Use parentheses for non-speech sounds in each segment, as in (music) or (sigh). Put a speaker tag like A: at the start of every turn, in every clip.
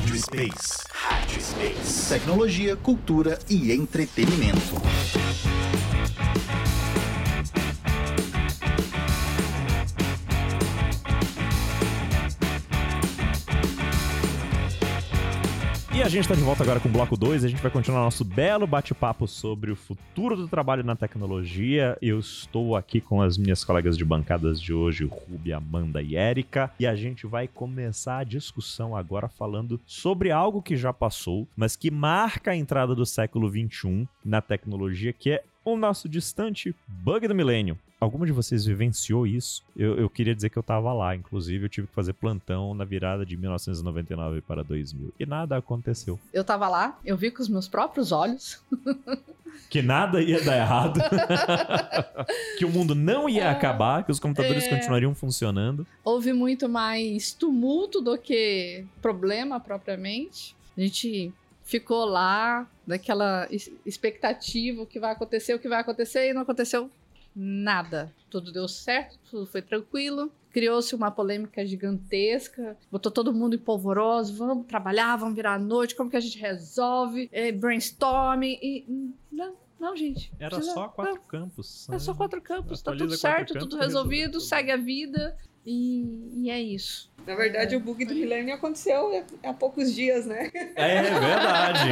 A: Rádio Space. Rádio Space. Tecnologia, cultura e entretenimento.
B: E a gente está de volta agora com o bloco 2. A gente vai continuar nosso belo bate-papo sobre o futuro do trabalho na tecnologia. Eu estou aqui com as minhas colegas de bancadas de hoje, Ruby, Amanda e Érica. E a gente vai começar a discussão agora falando sobre algo que já passou, mas que marca a entrada do século 21 na tecnologia, que é o nosso distante bug do milênio. Alguma de vocês vivenciou isso? Eu, eu, queria dizer que eu tava lá, inclusive eu tive que fazer plantão na virada de 1999 para 2000 e nada aconteceu.
C: Eu tava lá, eu vi com os meus próprios olhos. (laughs)
B: que nada ia dar errado, (laughs) que o mundo não ia é, acabar, que os computadores é... continuariam funcionando.
C: Houve muito mais tumulto do que problema propriamente. A gente ficou lá naquela expectativa o que vai acontecer, o que vai acontecer e não aconteceu nada. Tudo deu certo, tudo foi tranquilo. Criou-se uma polêmica gigantesca, botou todo mundo em polvoroso. Vamos trabalhar, vamos virar a noite, como que a gente resolve? É, brainstorming e. Não, não, gente.
B: Era precisa, só quatro não. campos.
C: É só quatro campos, tá tudo certo, tudo resolvido, resolvido, segue a vida. E, e, é isso.
D: Na verdade, o bug do milênio aconteceu há poucos dias, né?
B: É, verdade.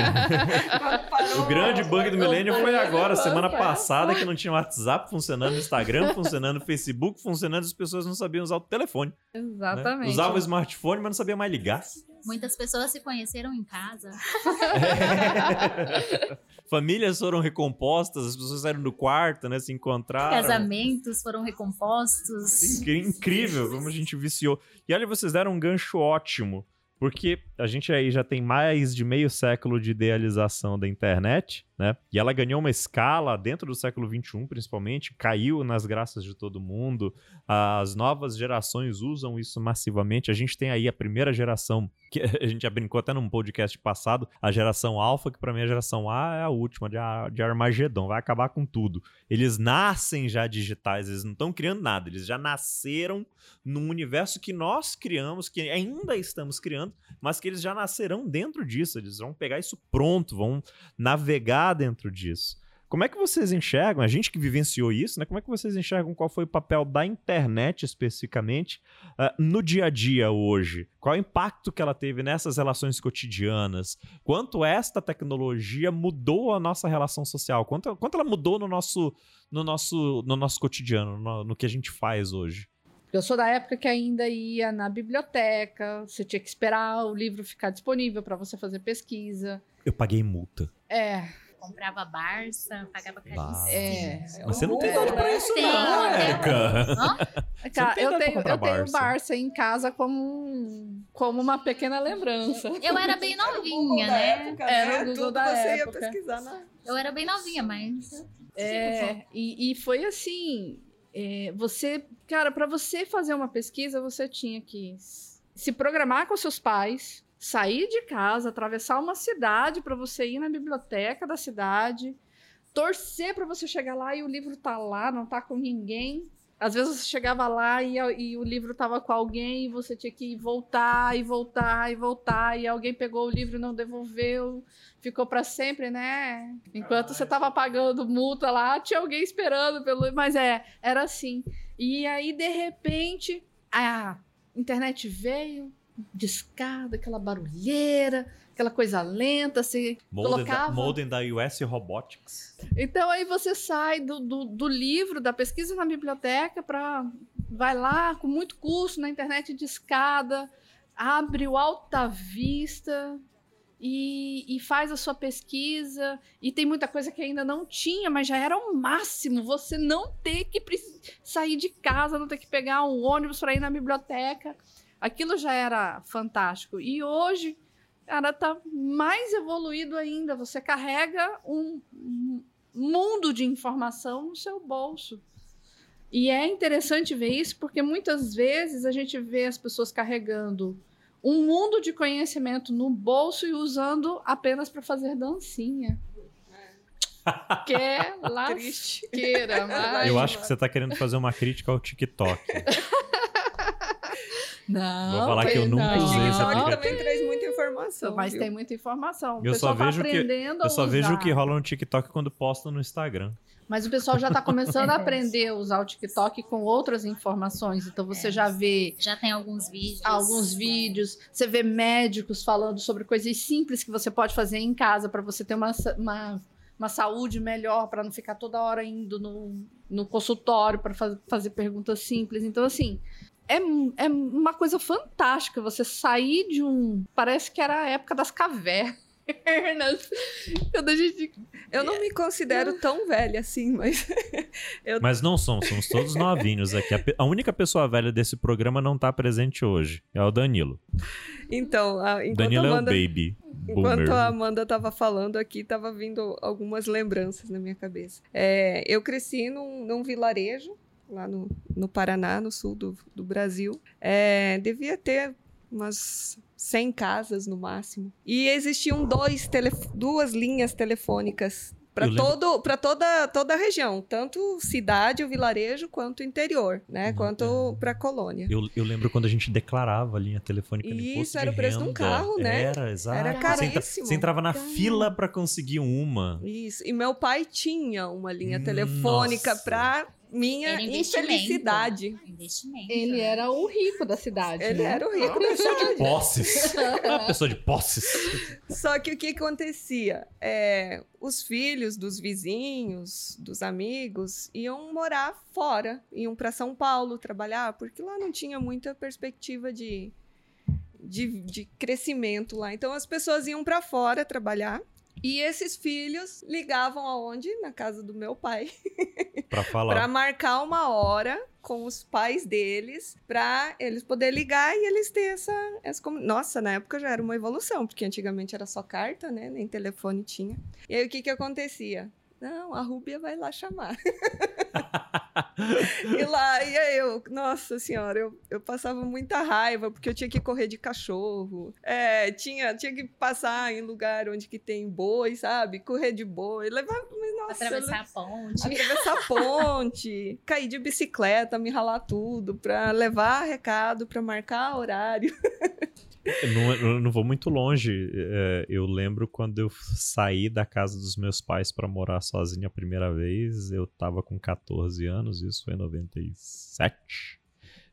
B: o grande bug do milênio foi agora, semana passada, que não tinha WhatsApp funcionando, Instagram funcionando, Facebook funcionando, as pessoas não sabiam usar o telefone.
C: Né? Exatamente. Né?
B: Usava o smartphone, mas não sabia mais ligar.
E: Muitas pessoas se conheceram em casa.
B: É. (laughs) (laughs) Famílias foram recompostas, as pessoas saíram do quarto, né? Se encontraram.
E: Casamentos foram recompostos.
B: Incrível como a gente viciou. E olha, vocês deram um gancho ótimo. Porque a gente aí já tem mais de meio século de idealização da internet né? E ela ganhou uma escala dentro do século XXI, principalmente, caiu nas graças de todo mundo. As novas gerações usam isso massivamente. A gente tem aí a primeira geração, que (laughs) a gente já brincou até num podcast passado, a geração Alpha, que para mim a geração A é a última, de, de Armagedon, vai acabar com tudo. Eles nascem já digitais, eles não estão criando nada, eles já nasceram num universo que nós criamos, que ainda estamos criando, mas que eles já nascerão dentro disso. Eles vão pegar isso pronto, vão navegar dentro disso. Como é que vocês enxergam, a gente que vivenciou isso, né? Como é que vocês enxergam qual foi o papel da internet especificamente uh, no dia a dia hoje? Qual o impacto que ela teve nessas relações cotidianas? Quanto esta tecnologia mudou a nossa relação social? Quanto, quanto ela mudou no nosso, no nosso, no nosso cotidiano, no, no que a gente faz hoje?
C: Eu sou da época que ainda ia na biblioteca, você tinha que esperar o livro ficar disponível para você fazer pesquisa.
B: Eu paguei multa.
C: É,
E: comprava Barça, pagava caríssimo.
C: É,
B: Mas você não tem idade pra isso, tem, não, Érica.
C: Cara, eu tenho, eu tenho Barça em casa como, como uma pequena lembrança.
E: Eu era bem novinha, né?
D: Época, né? Era o Google Tudo da você época. ia pesquisar na...
E: Eu era bem novinha, mas...
C: É, e, e foi assim... É, você, cara, para você fazer uma pesquisa, você tinha que se programar com seus pais, sair de casa, atravessar uma cidade para você ir na biblioteca da cidade, torcer para você chegar lá e o livro tá lá, não tá com ninguém. Às vezes você chegava lá e, e, o livro tava com alguém e você tinha que voltar e voltar e voltar e alguém pegou o livro e não devolveu, ficou para sempre, né? Enquanto você tava pagando multa lá, tinha alguém esperando pelo, mas é, era assim. E aí de repente a internet veio, discada, aquela barulheira, aquela coisa lenta, se
B: colocava... Molden da US Robotics.
C: Então aí você sai do, do, do livro, da pesquisa na biblioteca, para vai lá com muito custo na internet de escada, abre o Alta Vista, e, e, faz a sua pesquisa. E tem muita coisa que ainda não tinha, mas já era o máximo. Você não ter que sair de casa, não ter que pegar um ônibus para ir na biblioteca. Aquilo já era fantástico. E hoje, cara, tá mais evoluído ainda. Você carrega um mundo de informação no seu bolso. E é interessante ver isso porque muitas vezes a gente vê as pessoas carregando um mundo de conhecimento no bolso e usando apenas para fazer dancinha. (laughs) Que é lasqueira. (laughs)
B: Eu acho que você está querendo fazer uma crítica ao TikTok. (laughs)
C: Não.
B: Vou falar que eu
C: tem-
B: nunca
C: não.
B: usei esse aplicativo.
D: também traz muita informação.
C: Mas
D: viu?
C: tem muita informação. O
B: Eu só
C: pessoal tá
B: vejo que- Eu só vejo o que rola no TikTok quando posta no Instagram.
C: Mas o pessoal já está começando a (laughs) aprender a usar o TikTok com outras informações. Então você
E: É.
C: já vê
E: Já tem alguns vídeos.
C: alguns vídeos, você vê médicos falando sobre coisas simples que você pode fazer em casa para você ter uma, uma, uma saúde melhor, para não ficar toda hora indo no, no consultório para fazer perguntas simples. Então, assim. É, é uma coisa fantástica você sair de um. Parece que era a época das cavernas. (laughs) Quando a gente.
D: Eu não me considero tão velha assim, mas (laughs)
B: Mas não somos, somos todos novinhos aqui. A, única pessoa velha desse programa não tá presente hoje. É o Danilo.
D: então, a, enquanto,
B: Danilo
D: a
B: é o
D: Amanda,
B: baby.
D: enquanto
B: Boomer.
D: a Amanda tava falando aqui, tava vindo algumas lembranças na minha cabeça. É, eu cresci num, num vilarejo lá no, no Paraná, no sul do, do Brasil. É, devia ter umas 100 casas no máximo. E existiam dois duas linhas telefônicas para todo para toda toda a região, tanto cidade, o vilarejo, quanto interior, né?
B: Uhum.
D: Quanto para colônia.
B: Eu, eu lembro quando a gente declarava a linha telefônica no
D: Isso, era o preço de um
B: renda.
D: carro, né?
B: Era, exato.
D: Era
B: Você
D: caríssimo.
B: Você entrava na fila pra conseguir uma.
D: Isso. E meu pai tinha uma linha telefônica para minha
E: Era investimento.
D: infelicidade.
E: Investimento.
C: Ele era o rico da cidade.
D: Ele
C: né?
D: era o rico da cidade.
B: Posses. (laughs) Uma pessoa de posses.
D: Só que o que acontecia? É, os filhos dos vizinhos, dos amigos, iam morar fora, iam para São Paulo trabalhar, porque lá não tinha muita perspectiva de, de, de crescimento lá. Então as pessoas iam para fora trabalhar. E esses filhos ligavam aonde? Na casa do meu pai. (laughs)
B: Pra falar.
D: para marcar uma hora com os pais deles para eles poderem ligar e eles ter essa, essa nossa na época já era uma evolução porque antigamente era só carta né nem telefone tinha e aí o que que acontecia não a Rúbia vai lá chamar (laughs) e (laughs) lá e aí eu nossa senhora eu, eu passava muita raiva porque eu tinha que correr de cachorro é, tinha tinha que passar em lugar onde que tem boi sabe correr de boi levar mas, nossa,
E: Atravessar a ponte.
D: atravessar a ponte, (laughs) cair de bicicleta, me ralar tudo, pra levar recado, pra marcar horário. (laughs)
B: Não, eu não vou muito longe. É, eu lembro quando eu saí da casa dos meus pais pra morar sozinho a primeira vez. Eu tava com 14 anos, isso foi em 97.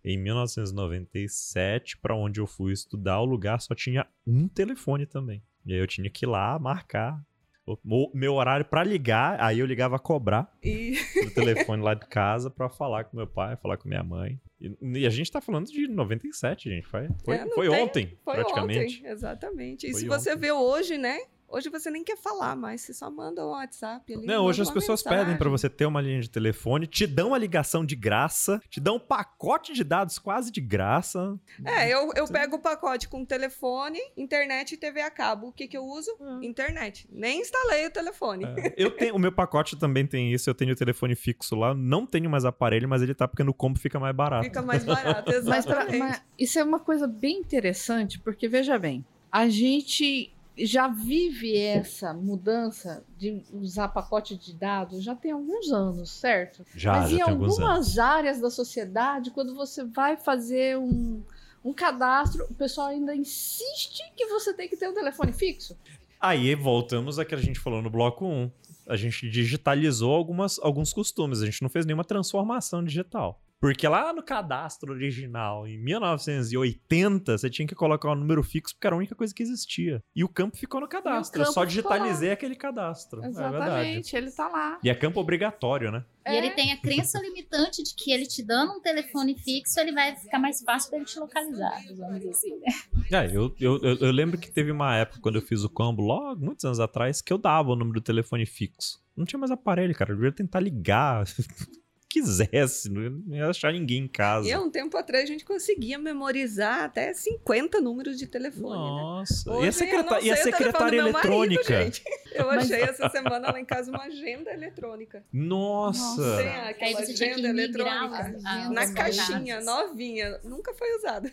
B: Em 1997, pra onde eu fui estudar, o lugar só tinha um telefone também. E aí eu tinha que ir lá marcar o o meu horário pra ligar. Aí eu ligava a cobrar
D: E (laughs)
B: no telefone lá de casa pra falar com meu pai, falar com minha mãe. E, e a gente tá falando de 97, gente. Foi, foi,
D: É,
B: foi
D: tem-
B: ontem,
D: foi
B: praticamente.
D: ontem, exatamente. E
B: Foi
D: se você
B: ontem.
D: vê hoje, né? Hoje você nem quer falar mais, você só manda um WhatsApp ali.
B: Não, hoje as pessoas
D: mensagem.
B: pedem pra você ter uma linha de telefone, te dão uma ligação de graça, te dão um pacote de dados quase de graça.
D: É, eu, eu pego o pacote com telefone, internet e TV a cabo. O que que eu uso?
B: Hum.
D: Internet. Nem instalei o telefone.
B: É, eu tenho, o meu pacote também tem isso, eu tenho o telefone fixo lá, não tenho mais aparelho, mas ele tá porque no combo fica mais barato.
D: Fica mais barato, (laughs)
C: Mas, pra-
D: exatamente.
C: mas isso é uma coisa bem interessante, porque veja bem, a gente já vive essa mudança de usar pacote de dados já tem alguns anos, certo?
B: Já,
C: Mas
B: já
C: em algumas áreas da sociedade, quando você vai fazer um, um cadastro, o pessoal ainda insiste que você tem que ter um telefone fixo.
B: Aí voltamos a que a gente falou no bloco 1. A gente digitalizou algumas, alguns costumes, a gente não fez nenhuma transformação digital. Porque lá no cadastro original, em 1980, você tinha que colocar um número fixo porque era a única coisa que existia. E o campo ficou no cadastro. Eu só digitalizei aquele cadastro. É verdade.
C: Exatamente, ele tá lá.
B: E é campo obrigatório, né?
E: E ele tem a crença limitante de que ele te dando um telefone fixo, ele vai ficar mais fácil pra ele te localizar, digamos assim, né?
B: É, eu, eu, eu, eu lembro que teve uma época quando eu fiz o combo, logo, muitos anos atrás, que eu dava o número do telefone fixo. Não tinha mais aparelho, cara. Eu devia tentar ligar. (laughs) Quisesse, não ia achar ninguém em casa.
D: E há um tempo atrás a gente conseguia memorizar até 50 números de telefone, né?
B: Nossa.
D: Hoje
B: e a, secreta-
D: eu não
B: e a secretária
D: marido,
B: eletrônica?
D: gente. Eu
C: Mas-
D: achei (laughs) essa semana lá em casa uma agenda eletrônica.
B: Nossa.
D: Tem
E: Aí
D: aquela
E: você tinha que
D: agenda eletrônica.
E: as- as
D: Na caixinha, novinha. Nunca foi usada.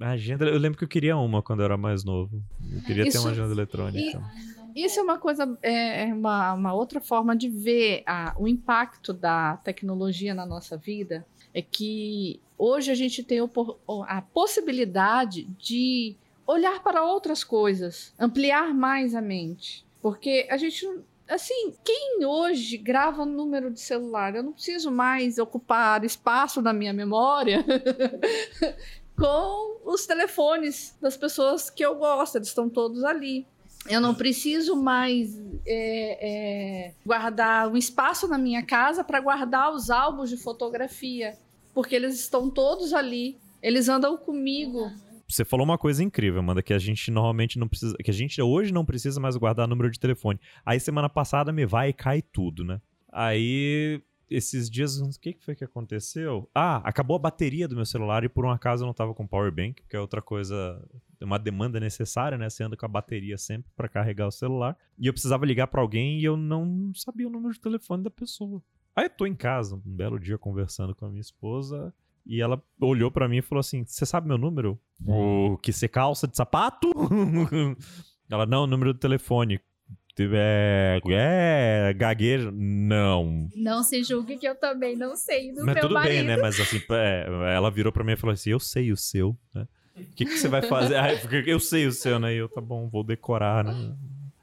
B: A agenda, eu lembro que eu queria uma quando eu era mais novo. Eu queria ter
C: Isso-
B: uma agenda eletrônica.
C: e- Isso é uma coisa, é é uma, uma outra forma de ver a- o impacto da tecnologia na nossa vida. é que hoje a gente tem a possibilidade de olhar para outras coisas, ampliar mais a mente. Porque a gente assim, quem hoje grava número de celular? Eu não preciso mais ocupar espaço na minha memória (laughs) com os telefones das pessoas que eu gosto, eles estão todos ali. Eu não preciso mais é, é, guardar um espaço na minha casa para guardar os álbuns de fotografia, porque eles estão todos ali. Eles andam comigo.
B: Você falou uma coisa incrível, Amanda, que a gente normalmente não precisa, que a gente hoje não precisa mais guardar número de telefone. Aí semana passada me vai e cai tudo, né? Aí esses dias, o que foi que aconteceu? Ah, acabou a bateria do meu celular e por um acaso eu não tava com power bank, que é outra coisa, uma demanda necessária, né? Você anda com a bateria sempre para carregar o celular. E eu precisava ligar para alguém e eu não sabia o número de telefone da pessoa. Aí eu tô em casa, um belo dia conversando com a minha esposa, e ela olhou para mim e falou assim: "Você sabe meu número? O que você calça de sapato?" (laughs) ela: "Não, o número do telefone." É, é gaguejo? Não.
E: Não se julgue que eu também não sei do
B: Mas
E: meu
B: tudo
E: marido.
B: bem, né? Mas assim, é, ela virou pra mim e falou assim: Eu sei o seu, né? O que, que você vai fazer? ah, eu sei o seu, né? E eu, tá bom, vou decorar, né?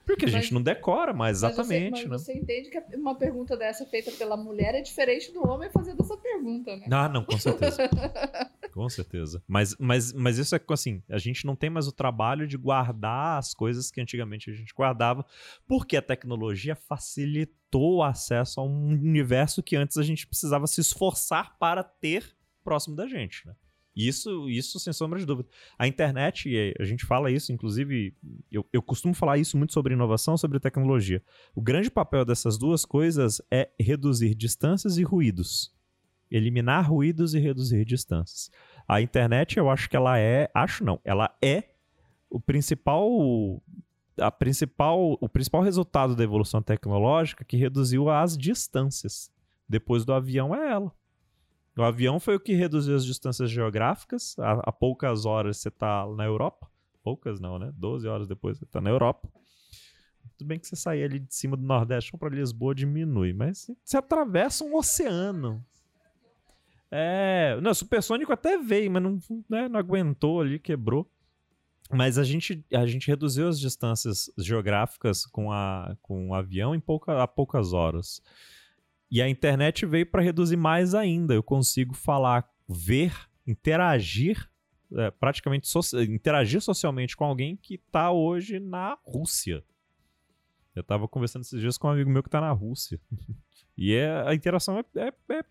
B: Porque a gente
C: Mas-
B: não decora mais,
C: Mas você-
B: exatamente,
C: mas
B: né?
C: você entende que uma pergunta dessa feita pela mulher é diferente do homem fazendo essa pergunta, né?
B: Ah, não, com certeza. (laughs) com certeza. Mas, mas, mas isso é assim, a gente não tem mais o trabalho de guardar as coisas que antigamente a gente guardava, porque a tecnologia facilitou o acesso a um universo que antes a gente precisava se esforçar para ter próximo da gente, né? Isso, isso sem sombra de dúvida. A internet, a gente fala isso, inclusive, eu, eu costumo falar isso muito sobre inovação, sobre tecnologia. O grande papel dessas duas coisas é reduzir distâncias e ruídos eliminar ruídos e reduzir distâncias. A internet, eu acho que ela é, acho não, ela é o principal a principal o principal resultado da evolução tecnológica que reduziu as distâncias. Depois do avião é ela. O avião foi o que reduziu as distâncias geográficas. A, poucas horas você está na Europa. Poucas não, né? 12 horas depois você está na Europa. Tudo bem que você sair ali de cima do Nordeste para Lisboa diminui, mas você atravessa um oceano. É, não, supersônico até veio, mas não, né, não aguentou ali, quebrou. Mas a gente, a gente reduziu as distâncias geográficas com, a, com o avião em pouca, a poucas horas. E a internet veio para reduzir mais ainda. Eu consigo falar, ver, interagir, é, praticamente so- interagir socialmente com alguém que está hoje na Rússia. Eu estava conversando esses dias com um amigo meu que está na Rússia. (laughs) E é, a interação é, é- é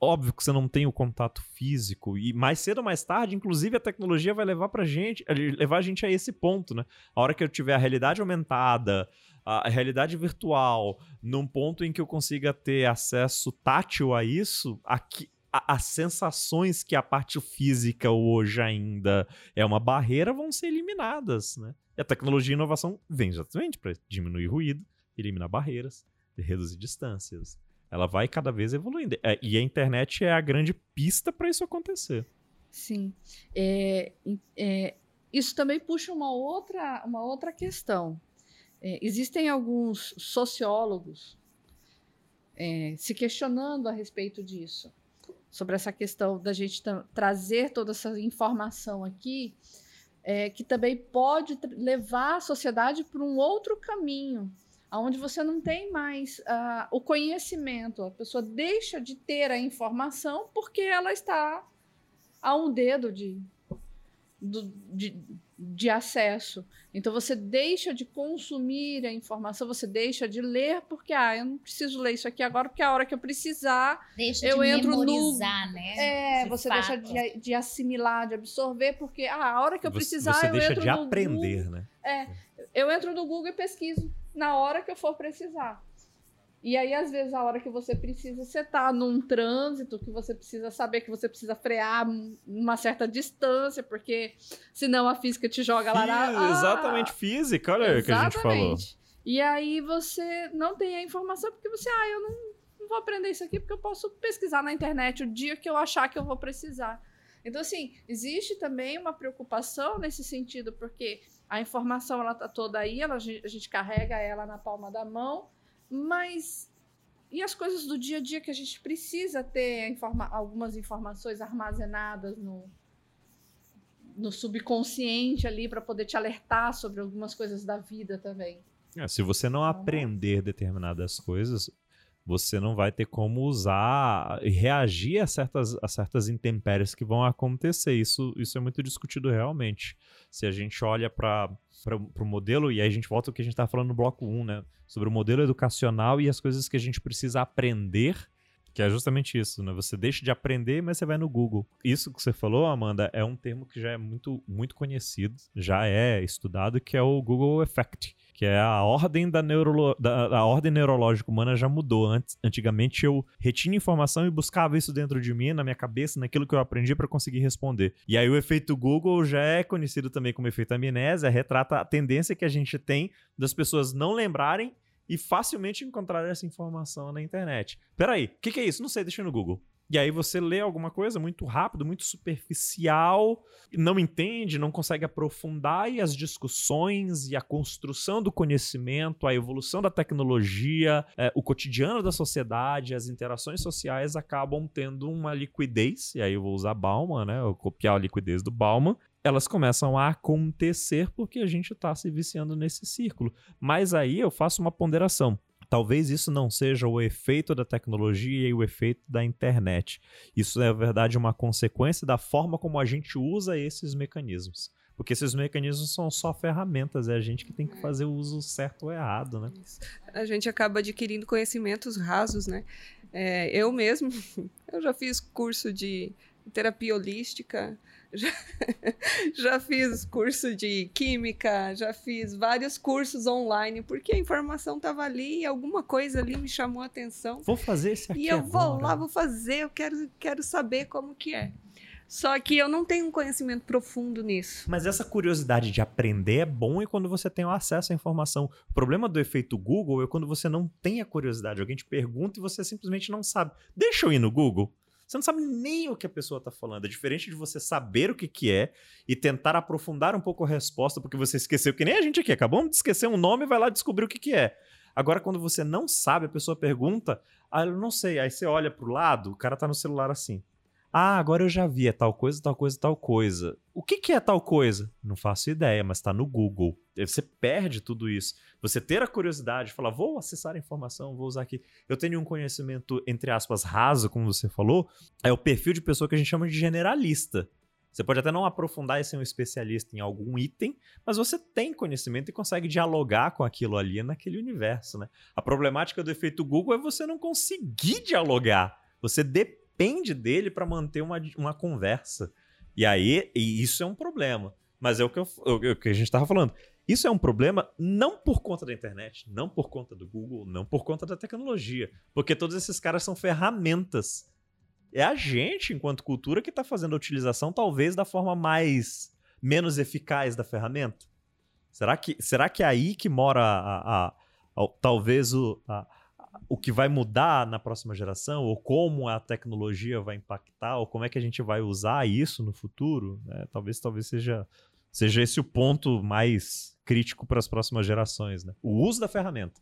B: óbvio que você não tem o contato físico e mais cedo ou mais tarde, inclusive a tecnologia vai levar pra gente, levar a gente a esse ponto, né? A hora que eu tiver a realidade aumentada, a realidade virtual, num ponto em que eu consiga ter acesso tátil a isso, aqui as sensações que a parte física hoje ainda é uma barreira vão ser eliminadas, né? E a tecnologia e a inovação vem exatamente para diminuir ruído, eliminar barreiras, reduzir distâncias. Ela vai cada vez evoluindo. É, e a internet é a grande pista para isso acontecer.
C: Sim. É, é, isso também puxa uma outra, uma outra questão. É, existem alguns sociólogos é, se questionando a respeito disso, sobre essa questão da gente tra- trazer toda essa informação aqui, é, que também pode levar a sociedade para um outro caminho, onde você não tem mais ah, o conhecimento, a pessoa deixa de ter a informação porque ela está a um dedo de, do- de, de acesso. Então você deixa de consumir a informação, você deixa de ler, porque ah, eu não preciso ler isso aqui agora, porque a hora que eu precisar.
E: Deixa
C: Eu
E: de
C: entro no-
E: memorizar, né?
C: É,
E: De
C: você
E: fato.
C: deixa de, de assimilar, de absorver, porque ah, a hora que eu
B: Você-
C: precisar,
B: você
C: eu
B: deixa
C: entro
B: de
C: no
B: aprender,
C: Google,
B: né?
C: eu entro no Google e pesquiso na hora que eu for precisar. E aí, às vezes, a hora que você precisa, você tá num trânsito que você precisa saber que você precisa frear uma certa distância, porque senão a física te joga lá na. Ah,
B: Exatamente, física, olha o que a gente falou.
C: Exatamente. E aí você não tem a informação porque você, ah, eu não, não vou aprender isso aqui porque eu posso pesquisar na internet o dia que eu achar que eu vou precisar. Então, assim, existe também uma preocupação nesse sentido, porque a informação ela tá toda aí, ela, a gente carrega ela na palma da mão, mas E as coisas do dia a dia que a gente precisa ter informa algumas informações armazenadas no, no subconsciente ali para poder te alertar sobre algumas coisas da vida também.
B: É, se você não aprender determinadas coisas, você não vai ter como usar e reagir a certas, a certas intempéries que vão acontecer. Isso, isso é muito discutido realmente. Se a gente olha para o modelo, e aí a gente volta ao que a gente estava falando no bloco 1, né? Sobre o modelo educacional e as coisas que a gente precisa aprender que é justamente isso, né? Você deixa de aprender, mas você vai no Google. Isso que você falou, Amanda, é um termo que já é muito, muito conhecido, já é estudado, que é o Google Effect, que é a ordem da, neurolo... da ordem neurológica humana já mudou. Antes, antigamente eu retinha informação e buscava isso dentro de mim, na minha cabeça, naquilo que eu aprendi para conseguir responder. E aí o efeito Google já é conhecido também como efeito amnésia, retrata a tendência que a gente tem das pessoas não lembrarem e facilmente encontrar essa informação na internet. Peraí, o que, que é isso? Não sei, deixa no Google. E aí você lê alguma coisa muito rápido, muito superficial, não entende, não consegue aprofundar e as discussões e a construção do conhecimento, a evolução da tecnologia, é, o cotidiano da sociedade, as interações sociais acabam tendo uma liquidez, e aí eu vou usar Bauman, né, eu copiar a liquidez do Bauman, elas começam a acontecer porque a gente está se viciando nesse círculo. Mas aí eu faço uma ponderação. Talvez isso não seja o efeito da tecnologia e o efeito da internet. Isso é, na verdade, uma consequência da forma como a gente usa esses mecanismos. Porque esses mecanismos são só ferramentas, é a gente que tem que fazer o uso certo ou errado, né?
D: A gente acaba adquirindo conhecimentos rasos, né? É, eu mesmo, (laughs) eu já fiz curso de terapia holística, (laughs) já, já fiz curso de química, já fiz vários cursos online, porque a informação estava ali e alguma coisa ali me chamou a atenção.
B: Vou fazer esse aqui
D: E eu
B: agora.
D: vou lá, vou fazer, eu quero, quero saber como que é. Só que eu não tenho um conhecimento profundo nisso.
B: Mas essa curiosidade de aprender é bom e quando você tem o acesso à informação. O problema do efeito Google é quando você não tem a curiosidade. Alguém te pergunta e você simplesmente não sabe. Deixa eu ir no Google. Você não sabe nem o que a pessoa está falando. É diferente de você saber o que, que é e tentar aprofundar um pouco a resposta, porque você esqueceu, que nem a gente aqui. Acabamos de esquecer um nome e vai lá descobrir o que, que é. Agora, quando você não sabe, a pessoa pergunta, ah, eu não sei. Aí você olha pro lado, o cara tá no celular assim. Ah, agora eu já vi, é tal coisa, tal coisa, tal coisa. O que, que é tal coisa? Não faço ideia, mas está no Google. Você perde tudo isso. Você ter a curiosidade, falar, vou acessar a informação, vou usar aqui. Eu tenho um conhecimento, entre aspas, raso, como você falou, é o perfil de pessoa que a gente chama de generalista. Você pode até não aprofundar e ser um especialista em algum item, mas você tem conhecimento e consegue dialogar com aquilo ali naquele universo, né? A problemática do efeito Google é você não conseguir dialogar. Você depende depende dele para manter uma, uma conversa. E aí, e isso é um problema. Mas é o que, eu, o que a gente estava falando. Isso é um problema não por conta da internet, não por conta do Google, não por conta da tecnologia. Porque todos esses caras são ferramentas. É a gente, enquanto cultura, que está fazendo a utilização talvez da forma mais menos eficaz da ferramenta. Será que, será que é aí que mora a, a, a, talvez o, a, o que vai mudar na próxima geração, ou como a tecnologia vai impactar, ou como é que a gente vai usar isso no futuro, né? talvez, talvez seja, seja esse o ponto mais crítico para as próximas gerações, né? O uso da ferramenta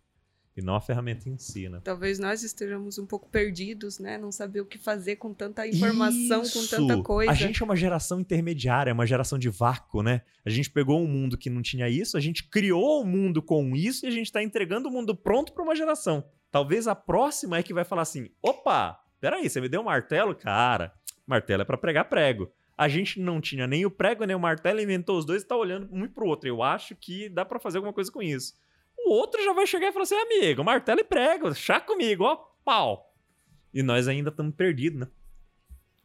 B: e não a ferramenta em si, né?
D: Talvez nós estejamos um pouco perdidos, né? Não saber o que fazer com tanta informação, Isso. com tanta coisa.
B: A gente é uma geração intermediária, é uma geração de vácuo, né? A gente pegou um mundo que não tinha isso, a gente criou um mundo com isso e a gente está entregando o mundo pronto para uma geração. Talvez a próxima é que vai falar assim: opa, peraí, você me deu um martelo? Cara, martelo é para pregar prego. A gente não tinha nem o prego nem o martelo, inventou os dois e tá olhando um pro outro. Eu acho que dá para fazer alguma coisa com isso. O outro já vai chegar e falar assim: amigo, martelo e prego, chá comigo, ó, pau. E nós ainda estamos perdidos, né?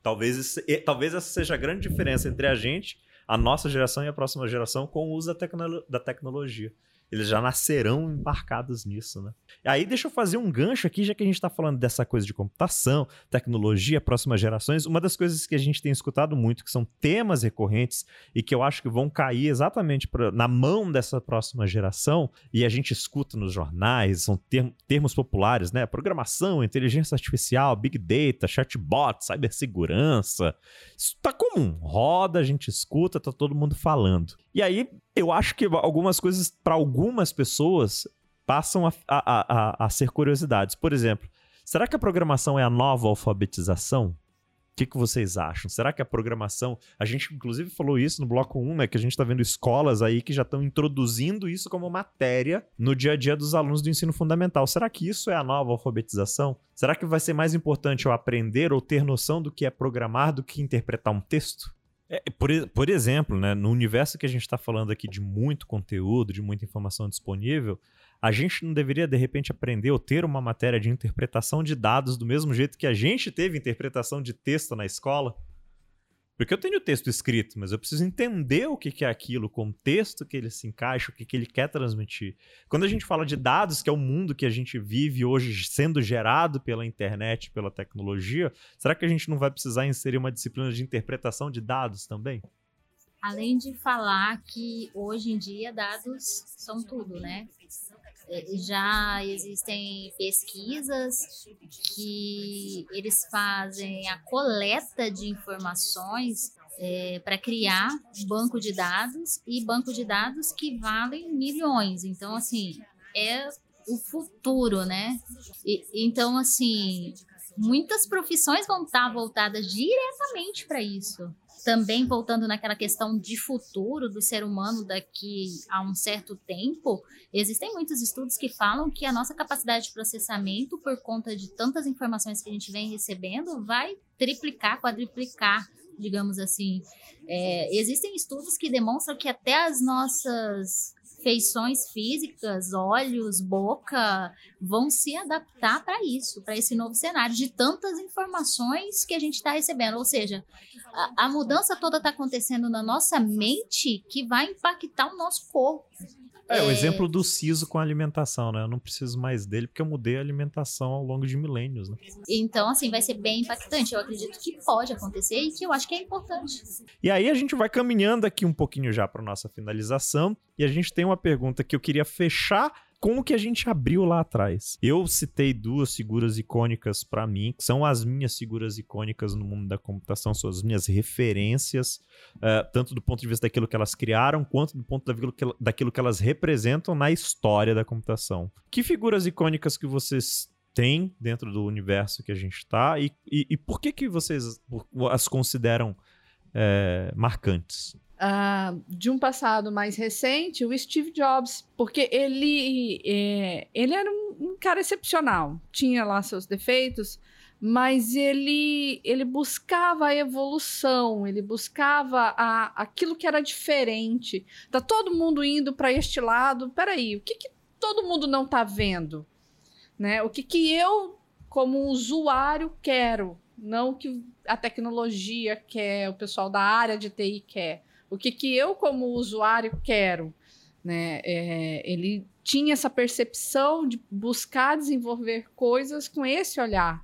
B: Talvez, talvez essa seja a grande diferença entre a gente, a nossa geração e a próxima geração com o uso da, tecno da tecnologia eles já nascerão embarcados nisso, né? E aí deixa eu fazer um gancho aqui, já que a gente está falando dessa coisa de computação, tecnologia, próximas gerações. Uma das coisas que a gente tem escutado muito, que são temas recorrentes e que eu acho que vão cair exatamente pra, na mão dessa próxima geração, e a gente escuta nos jornais, são term, termos populares, né? Programação, inteligência artificial, big data, chatbot, cibersegurança. Isso tá comum. Roda, a gente escuta, tá todo mundo falando. E aí eu acho que algumas coisas, para algumas pessoas, passam a, a, a, a, ser curiosidades. Por exemplo, Será que a programação é a nova alfabetização? O que, que vocês acham? Será que a programação. A gente, inclusive, falou isso no bloco 1, né? Que a gente está vendo escolas aí que já estão introduzindo isso como matéria no dia a dia dos alunos do ensino fundamental. Será que isso é a nova alfabetização? Será que vai ser mais importante eu aprender ou ter noção do que é programar do que interpretar um texto? É, por, por exemplo, né, no universo que a gente está falando aqui de muito conteúdo, de muita informação disponível, a gente não deveria, de repente, aprender ou ter uma matéria de interpretação de dados do mesmo jeito que a gente teve interpretação de texto na escola? Porque eu tenho o texto escrito, mas eu preciso entender o que é aquilo, o contexto que ele se encaixa, o que ele quer transmitir. Quando a gente fala de dados, que é o mundo que a gente vive hoje sendo gerado pela internet, pela tecnologia, será que a gente não vai precisar inserir uma disciplina de interpretação de dados também?
E: Além de falar que hoje em dia dados são tudo, né? É, já existem pesquisas que eles fazem a coleta de informações é, para criar banco de dados e banco de dados que valem milhões. Então, assim, é o futuro, né? E, então, assim, muitas profissões vão estar voltadas diretamente para isso também voltando naquela questão de futuro do ser humano daqui a um certo tempo, existem muitos estudos que falam que a nossa capacidade de processamento, por conta de tantas informações que a gente vem recebendo, vai triplicar, quadriplicar, digamos assim. É, existem estudos que demonstram que até as nossas feições físicas, olhos, boca, vão se adaptar para isso, para esse novo cenário de tantas informações que a gente está recebendo. Ou seja, a, a mudança toda está acontecendo na nossa mente que vai impactar o nosso corpo.
B: É, o é. exemplo do siso com a alimentação, né? Eu não preciso mais dele porque eu mudei a alimentação ao longo de milênios, né?
E: Então, assim, vai ser bem impactante. Eu acredito que pode acontecer e que eu acho que é importante.
B: E aí a gente vai caminhando aqui um pouquinho já para nossa finalização e a gente tem uma pergunta que eu queria fechar com o que a gente abriu lá atrás. Eu citei duas figuras icônicas para mim, que são as minhas figuras icônicas no mundo da computação, são as minhas referências, uh, tanto do ponto de vista daquilo que elas criaram, quanto do ponto daquilo que, daquilo que elas representam na história da computação. Que figuras icônicas que vocês têm dentro do universo que a gente está e, e, e, por que, que vocês as consideram é, marcantes?
C: Uh, de um passado mais recente, o Steve Jobs, porque ele, é, ele era um, cara excepcional, tinha lá seus defeitos, mas ele, ele buscava a evolução, ele buscava a, aquilo que era diferente. Tá todo mundo indo para este lado, peraí, o que, que todo mundo não está vendo? Né? O que, que eu, como usuário, quero? Não o que a tecnologia quer, o pessoal da área de TI quer. O que, que eu, como usuário, quero? Né? É, ele tinha essa percepção de buscar desenvolver coisas com esse olhar.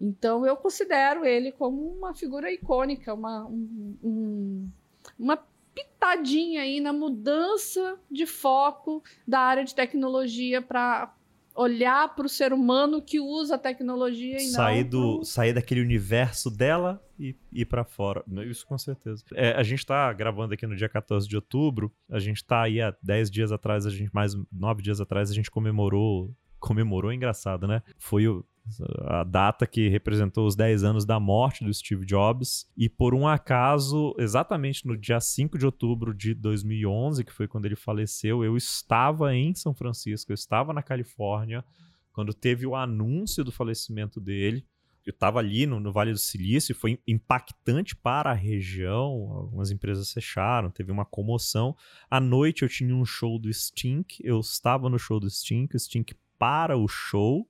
C: Então, eu considero ele como uma figura icônica, uma, um, um, uma pitadinha aí na mudança de foco da área de tecnologia para olhar para o ser humano que usa a tecnologia e
B: sair
C: não
B: do sair daquele universo dela e ir para fora. Isso com certeza. É, a gente está gravando aqui no dia 14 de outubro. A gente está aí há 10 dias atrás, a gente mais 9 dias atrás a gente comemorou comemorou, engraçado, né? Foi o, a data que representou os 10 anos da morte do Steve Jobs. E por um acaso, exatamente no dia 5 de outubro de 2011, que foi quando ele faleceu, eu estava em São Francisco, eu estava na Califórnia, quando teve o anúncio do falecimento dele. Eu estava ali no, no, Vale do Silício, foi impactante para a região. Algumas empresas fecharam, teve uma comoção. À noite eu tinha um show do Stink, eu estava no show do Stink, o Stink para o show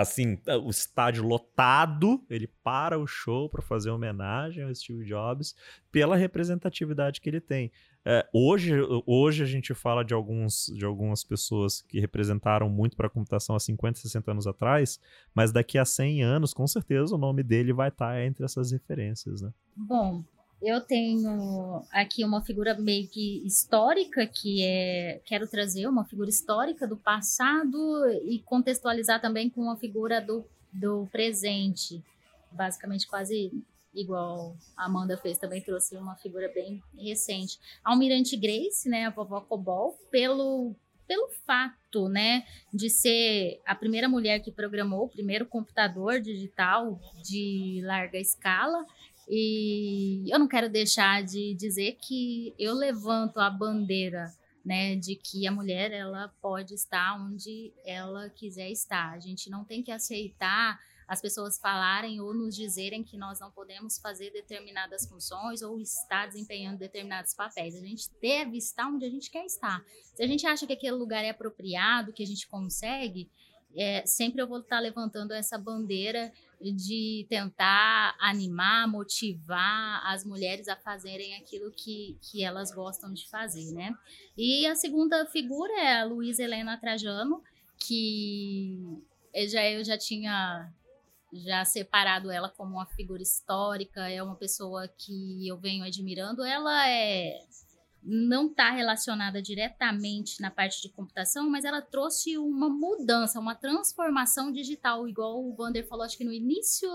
B: assim, o estádio lotado, ele para o show para fazer homenagem ao Steve Jobs pela representatividade que ele tem. É, hoje, hoje a gente fala de, alguns, de algumas pessoas que representaram muito para a computação há 50, 60 anos atrás, mas daqui a 100 anos, com certeza, o nome dele vai estar tá entre essas referências, né?
E: Bom, eu tenho aqui uma figura meio que histórica que é quero trazer uma figura histórica do passado e contextualizar também com uma figura do, do presente, basicamente quase igual a Amanda fez, também trouxe uma figura bem recente. Almirante Grace, né, a vovó Cobol, pelo pelo fato, né, de ser a primeira mulher que programou o primeiro computador digital de larga escala. E eu não quero deixar de dizer que eu levanto a bandeira né, de que a mulher ela pode estar onde ela quiser estar. A gente não tem que aceitar as pessoas falarem ou nos dizerem que nós não podemos fazer determinadas funções ou estar desempenhando determinados papéis. A gente deve estar onde a gente quer estar. Se a gente acha que aquele lugar é apropriado, que a gente consegue, é, sempre eu vou estar levantando essa bandeira de tentar animar, motivar as mulheres a fazerem aquilo que, que elas gostam de fazer, né? E a segunda figura é a Luísa Helena Trajano, que eu já, eu já tinha já separado ela como uma figura histórica, é uma pessoa que eu venho admirando. Ela é não está relacionada diretamente na parte de computação, mas ela trouxe uma mudança, uma transformação digital, igual o Wander falou, acho que no início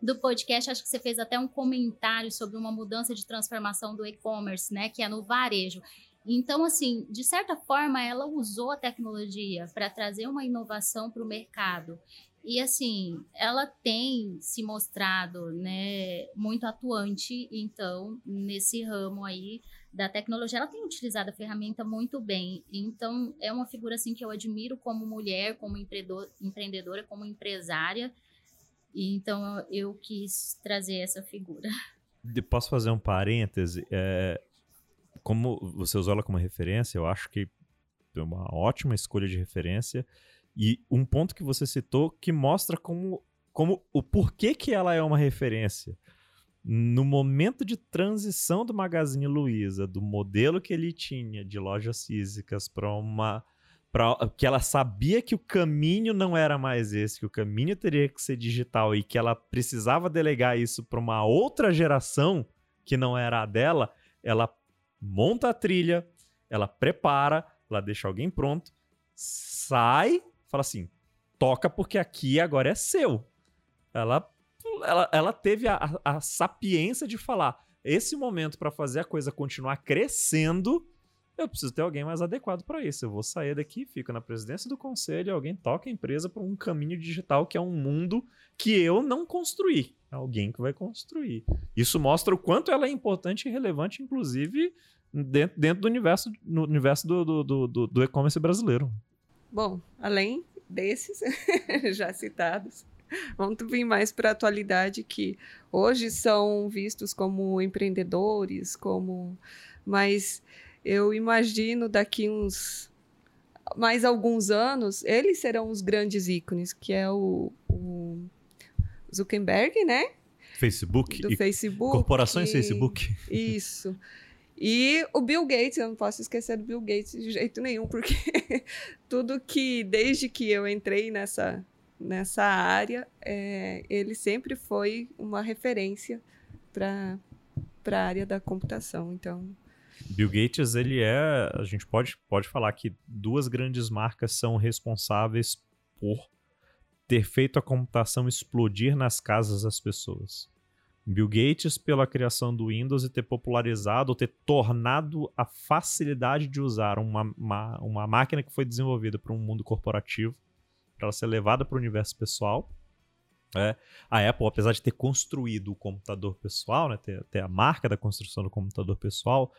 E: do podcast, acho que você fez até um comentário sobre uma mudança de transformação do e-commerce, né, que é no varejo. Então, assim, de certa forma, ela usou a tecnologia para trazer uma inovação para o mercado. E assim, ela tem se mostrado, né, muito atuante, então, nesse ramo aí da tecnologia, ela tem utilizado a ferramenta muito bem. Então, é uma figura assim que eu admiro como mulher, como empreendedora, como empresária. E, então, eu quis trazer essa figura.
B: Posso fazer um parêntese? É, como você usou ela como referência, eu acho que é uma ótima escolha de referência. E um ponto que você citou que mostra como, como o porquê que ela é uma referência. No momento de transição do Magazine Luiza, do modelo que ele tinha de lojas físicas para uma Pra, que ela sabia que o caminho não era mais esse, que o caminho teria que ser digital e que ela precisava delegar isso para uma outra geração que não era a dela, ela monta a trilha, ela prepara, ela deixa alguém pronto, sai fala assim: toca porque aqui agora é seu. Ela, ela, ela teve a, a, a sapiência de falar: esse momento para fazer a coisa continuar crescendo, eu preciso ter alguém mais adequado para isso. Eu vou sair daqui, fico na presidência do conselho, alguém toca a empresa para um caminho digital que é um mundo que eu não construí. É alguém que vai construir. Isso mostra o quanto ela é importante e relevante, inclusive, dentro, dentro do universo, no universo do, do, do, do e-commerce brasileiro.
D: Bom, além desses (laughs) já citados, (laughs) vamos vir mais para a atualidade que hoje são vistos como empreendedores, como mas eu imagino daqui uns mais alguns anos eles serão os grandes ícones, que é o, o Zuckerberg, né?
B: Facebook.
D: Do Facebook.
B: Corporações Facebook.
D: Isso. E o Bill Gates, eu não posso esquecer do Bill Gates de jeito nenhum, porque (laughs) tudo que, desde que eu entrei nessa, nessa área, é, ele sempre foi uma referência para a área da computação. Então.
B: Bill Gates, ele é. A gente pode, pode falar que duas grandes marcas são responsáveis por ter feito a computação explodir nas casas das pessoas. Bill Gates pela criação do Windows e ter popularizado, ou ter tornado a facilidade de usar uma, uma, uma máquina que foi desenvolvida para um mundo corporativo, para ela ser levada para o universo pessoal. É, a Apple, apesar de ter construído o computador pessoal, né, ter, ter a marca da construção do computador pessoal,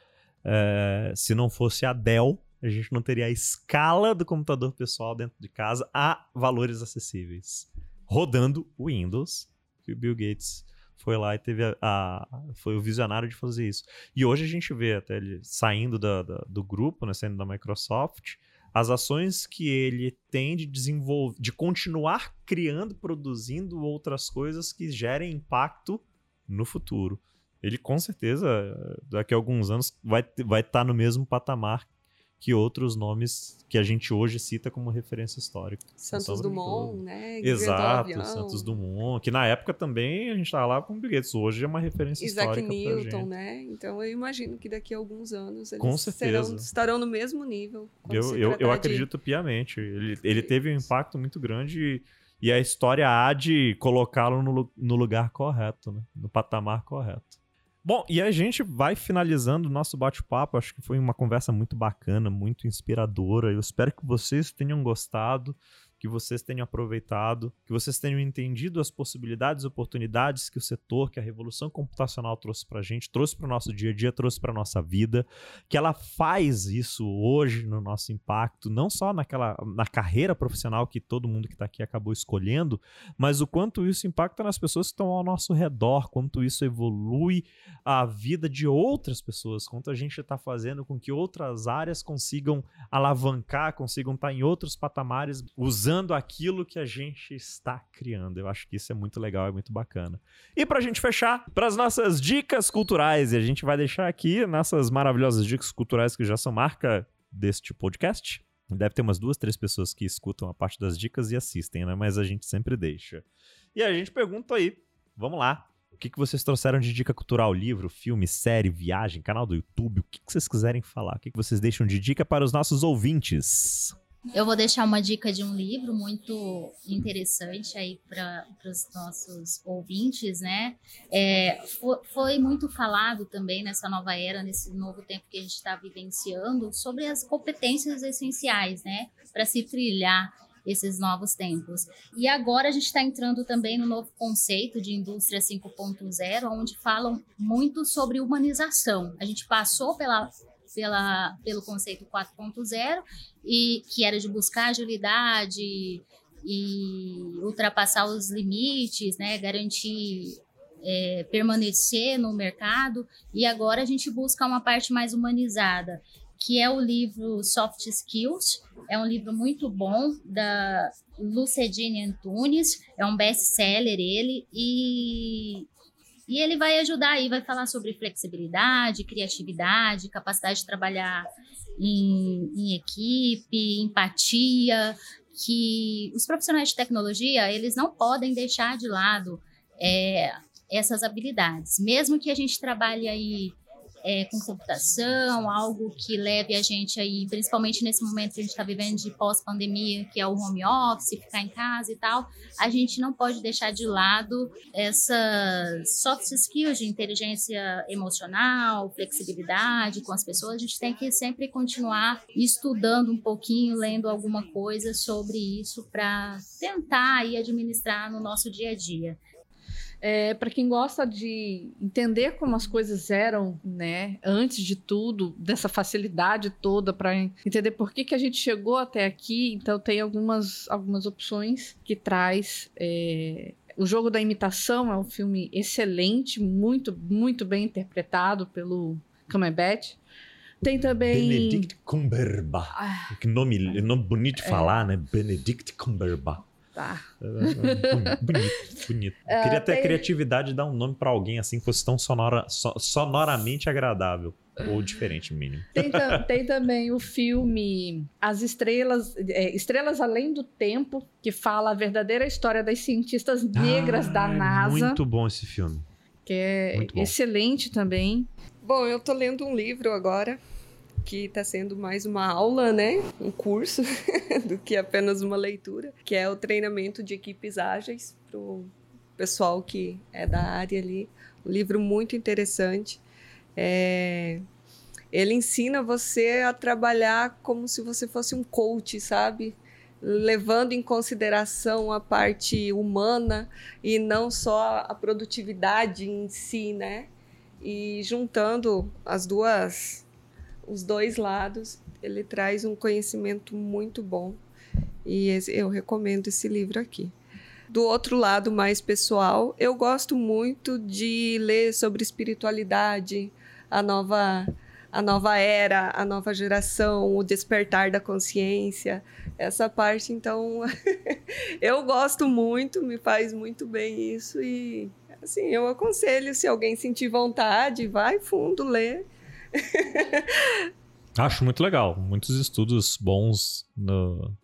B: é, se não fosse a Dell, a gente não teria a escala do computador pessoal dentro de casa a valores acessíveis, rodando o Windows que o Bill Gates foi lá e teve a, a, foi o visionário de fazer isso. E hoje a gente vê até ele saindo da, da, do grupo, né, saindo da Microsoft, as ações que ele tem de desenvolver, de continuar criando, produzindo outras coisas que gerem impacto no futuro. Ele com certeza daqui a alguns anos vai vai estar tá no mesmo patamar que outros nomes que a gente hoje cita como referência histórica.
D: Santos Dumont, né?
B: Exato, Santos Dumont, que na época também a gente estava lá com bilhetes, hoje é uma referência
D: Isaac
B: histórica
D: Newton, né? Então eu imagino que daqui a alguns anos eles com serão, estarão no mesmo nível.
B: Eu, eu, eu acredito de... piamente. Ele, ele teve um impacto muito grande e, e a história há de colocá-lo no, no lugar correto, né? no patamar correto. Bom, e a gente vai finalizando o nosso bate-papo. Acho que foi uma conversa muito bacana, muito inspiradora. Eu espero que vocês tenham gostado que vocês tenham aproveitado, que vocês tenham entendido as possibilidades e oportunidades que o setor, que a revolução computacional trouxe para a gente, trouxe para o nosso dia a dia, trouxe para nossa vida, que ela faz isso hoje no nosso impacto, não só naquela na carreira profissional que todo mundo que está aqui acabou escolhendo, mas o quanto isso impacta nas pessoas que estão ao nosso redor, quanto isso evolui a vida de outras pessoas, quanto a gente está fazendo com que outras áreas consigam alavancar, consigam estar tá em outros patamares usando aquilo que a gente está criando. Eu acho que isso é muito legal, é muito bacana. E para a gente fechar, para as nossas dicas culturais, e a gente vai deixar aqui nossas maravilhosas dicas culturais que já são marca deste podcast. Deve ter umas duas, três pessoas que escutam a parte das dicas e assistem, né? Mas a gente sempre deixa. E a gente pergunta aí, vamos lá, o que, que vocês trouxeram de dica cultural? Livro, filme, série, viagem, canal do YouTube? O que, que vocês quiserem falar? O que, que vocês deixam de dica para os nossos ouvintes?
E: Eu vou deixar uma dica de um livro muito interessante aí para os nossos ouvintes, né? É, foi, foi, muito falado também nessa nova era, nesse novo tempo que a gente está vivenciando, sobre as competências essenciais, né? Para se trilhar esses novos tempos. E agora a gente está entrando também no novo conceito de indústria 5.0, onde falam muito sobre humanização. A gente passou pela pela, pelo conceito 4.0 e que era de buscar agilidade e ultrapassar os limites, né, garantir é, permanecer no mercado e agora a gente busca uma parte mais humanizada, que é o livro Soft Skills. É um livro muito bom da Lucedine Antunes, é um best-seller ele e e ele vai ajudar aí, vai falar sobre flexibilidade, criatividade, capacidade de trabalhar em, em equipe, empatia, que os profissionais de tecnologia, eles não podem deixar de lado é, essas habilidades. Mesmo que a gente trabalhe aí é, com computação, algo que leve a gente aí, principalmente nesse momento que a gente está vivendo de pós-pandemia, que é o home office, ficar em casa e tal, a gente não pode deixar de lado essas soft skills de inteligência emocional, flexibilidade com as pessoas. A gente tem que sempre continuar estudando um pouquinho, lendo alguma coisa sobre isso para tentar aí administrar no nosso dia a dia
C: é, para quem gosta de entender como as coisas eram, né, antes de tudo, dessa facilidade toda para entender por que, que a gente chegou até aqui, então tem algumas, algumas opções que traz. É, o Jogo da Imitação é um filme excelente, muito, muito bem interpretado pelo Cumberbatch. Tem também.
B: Benedict Cumberbatch. Ah, que nome, nome bonito de é. falar, né? Benedict Cumberbatch.
C: Tá.
B: bonito, bonito. Uh, Queria ter tem... a criatividade de dar um nome para alguém assim que fosse tão sonora, so, sonoramente agradável. Ou diferente, mínimo.
C: Tem, (laughs) tem, também o filme As Estrelas, é, Estrelas Além do Tempo, que fala a verdadeira história das cientistas negras ah, da NASA.
B: É muito bom esse filme.
C: Que é excelente também.
D: Bom, eu tô lendo um livro agora que está sendo mais uma aula, né? Um curso, (laughs) do que apenas uma leitura, que é o treinamento de equipes ágeis para o pessoal que é da área ali. Um livro muito interessante. É... Ele ensina você a trabalhar como se você fosse um coach, sabe? levando em consideração a parte humana e não só a produtividade em si, né? E juntando as duas os dois lados, ele traz um conhecimento muito bom. E eu recomendo esse livro aqui. Do outro lado, mais pessoal, eu gosto muito de ler sobre espiritualidade, a nova, a nova era, a nova geração, o despertar da consciência. Essa parte, então, (laughs) eu gosto muito, me faz muito bem isso e assim, eu aconselho se alguém sentir vontade, vai fundo ler (laughs)
B: Acho muito legal. Muitos estudos bons no,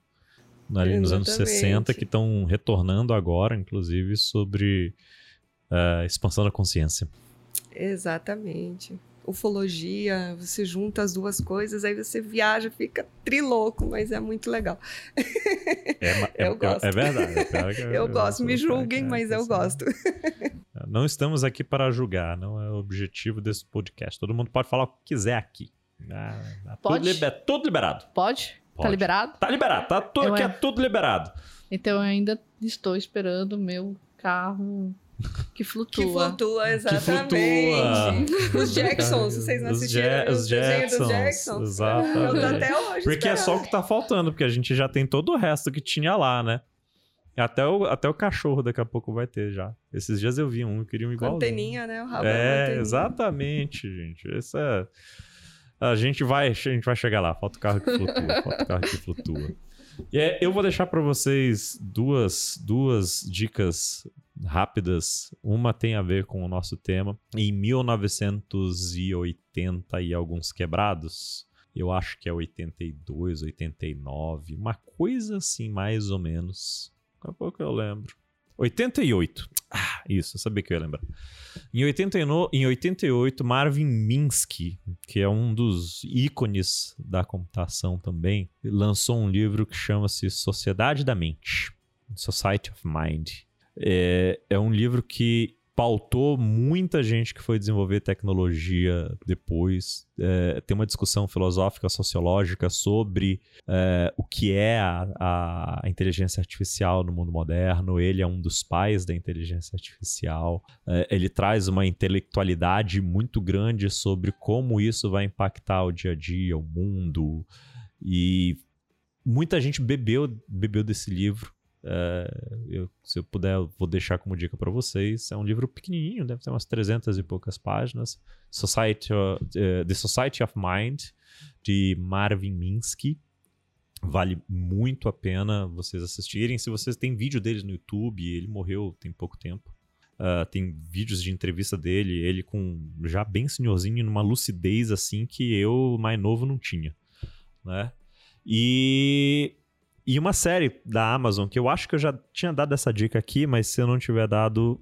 B: ali nos anos 60 que estão retornando agora, inclusive, sobre a uh, expansão da consciência.
D: Exatamente. Ufologia, você junta as duas coisas, aí você viaja, fica triloco, mas é muito legal.
B: É, é eu gosto. É, é verdade. É
D: eu gosto, me julguem, mas eu gosto.
B: Não estamos aqui para julgar, não é objetivo desse podcast. Todo mundo pode falar o que quiser aqui. Ah, tá
C: Pode?
B: Tudo, liber- tudo liberado.
C: Pode? Tá
B: Pode.
C: liberado?
B: Tá liberado, tá tudo
C: Eu
B: aqui
C: é-
B: é tudo liberado.
C: Então eu ainda estou esperando o meu carro que flutua.
D: Que flutua,
B: Que
D: exatamente.
B: flutua. (laughs)
D: Os Jacksons, vocês não
B: Os
D: assistiram
B: Ja-
D: os
B: os
D: desenhos dos
B: Jacksons,
D: Jacksons?
B: exatamente.
D: Eu tô até hoje
B: Porque é só o
D: esperando.
B: que tá faltando, porque a gente já tem todo o resto que tinha lá, né? Até o, até o cachorro daqui a pouco vai ter já. Esses dias eu vi um, eu queria um igual.
D: anteninha, né? O rabo
B: É,
D: anteninha.
B: exatamente, gente. Isso é. A gente vai, a gente vai chegar lá. Falta o carro que flutua. (laughs) falta o carro que flutua. E é, eu vou deixar para vocês duas, duas dicas rápidas. Uma tem a ver com o nosso tema. Em 1980 e alguns quebrados, eu acho que é 82, 89, uma coisa assim, mais ou menos. Daqui a pouco eu lembro. 88. Ah, isso, eu sabia que eu ia lembrar. Em, 89, em 88, Marvin Minsky, que é um dos ícones da computação também, lançou um livro que chama-se Sociedade da Mente, Society of Mind. É, é um livro que pautou muita gente que foi desenvolver tecnologia depois. É, tem uma discussão filosófica, sociológica sobre é, o que é a, a inteligência artificial no mundo moderno. Ele é um dos pais da inteligência artificial. É, ele traz uma intelectualidade muito grande sobre como isso vai impactar o dia a dia, o mundo. E muita gente bebeu, bebeu desse livro. É, eu- se eu puder, eu vou deixar como dica para vocês. É um livro pequenininho, deve ter umas 300 e poucas páginas. Society, uh, The Society of Mind, de Marvin Minsky. Vale muito a pena vocês assistirem. Se vocês têm vídeo deles no YouTube, ele morreu tem pouco tempo. Ah, tem vídeos de entrevista dele, ele com já bem senhorzinho, numa lucidez assim que eu, mais novo, não tinha. Né? E, e uma série da Amazon, que eu acho que eu já tinha dado essa dica aqui, mas se eu não tiver dado,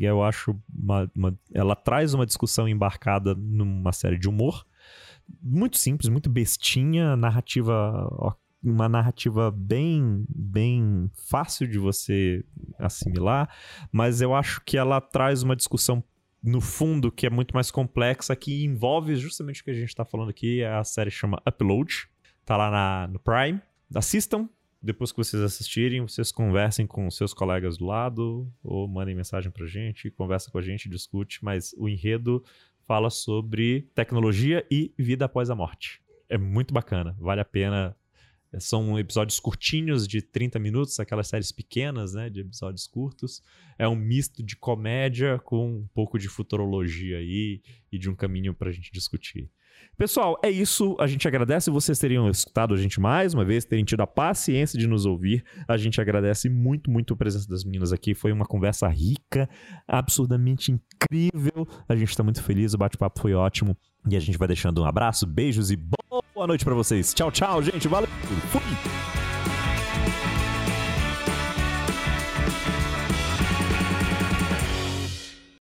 B: eu acho. Uma, uma- ela traz uma discussão embarcada numa série de humor. Muito simples, muito bestinha, narrativa. Uma narrativa bem, bem fácil de você assimilar, mas eu acho que ela traz uma discussão no fundo que é muito mais complexa, que envolve justamente o que a gente está falando aqui. A série chama Upload, tá lá na, no Prime. Assistam. Depois que vocês assistirem, vocês conversem com seus colegas do lado ou mandem mensagem pra gente, conversa com a gente, discute, mas o enredo fala sobre tecnologia e vida após a morte. É muito bacana, vale a pena. São episódios curtinhos de 30 minutos, aquelas séries pequenas, né, de episódios curtos. É um misto de comédia com um pouco de futurologia aí e de um caminho pra gente discutir. Pessoal, é isso. A gente agradece vocês terem escutado a gente mais uma vez, terem tido a paciência de nos ouvir. A gente agradece muito, muito a presença das meninas aqui. Foi uma conversa rica, absurdamente incrível. A gente tá muito feliz, o bate-papo foi ótimo. E a gente vai deixando um abraço, beijos e boa noite pra vocês. Tchau, tchau, gente. Valeu. Fui.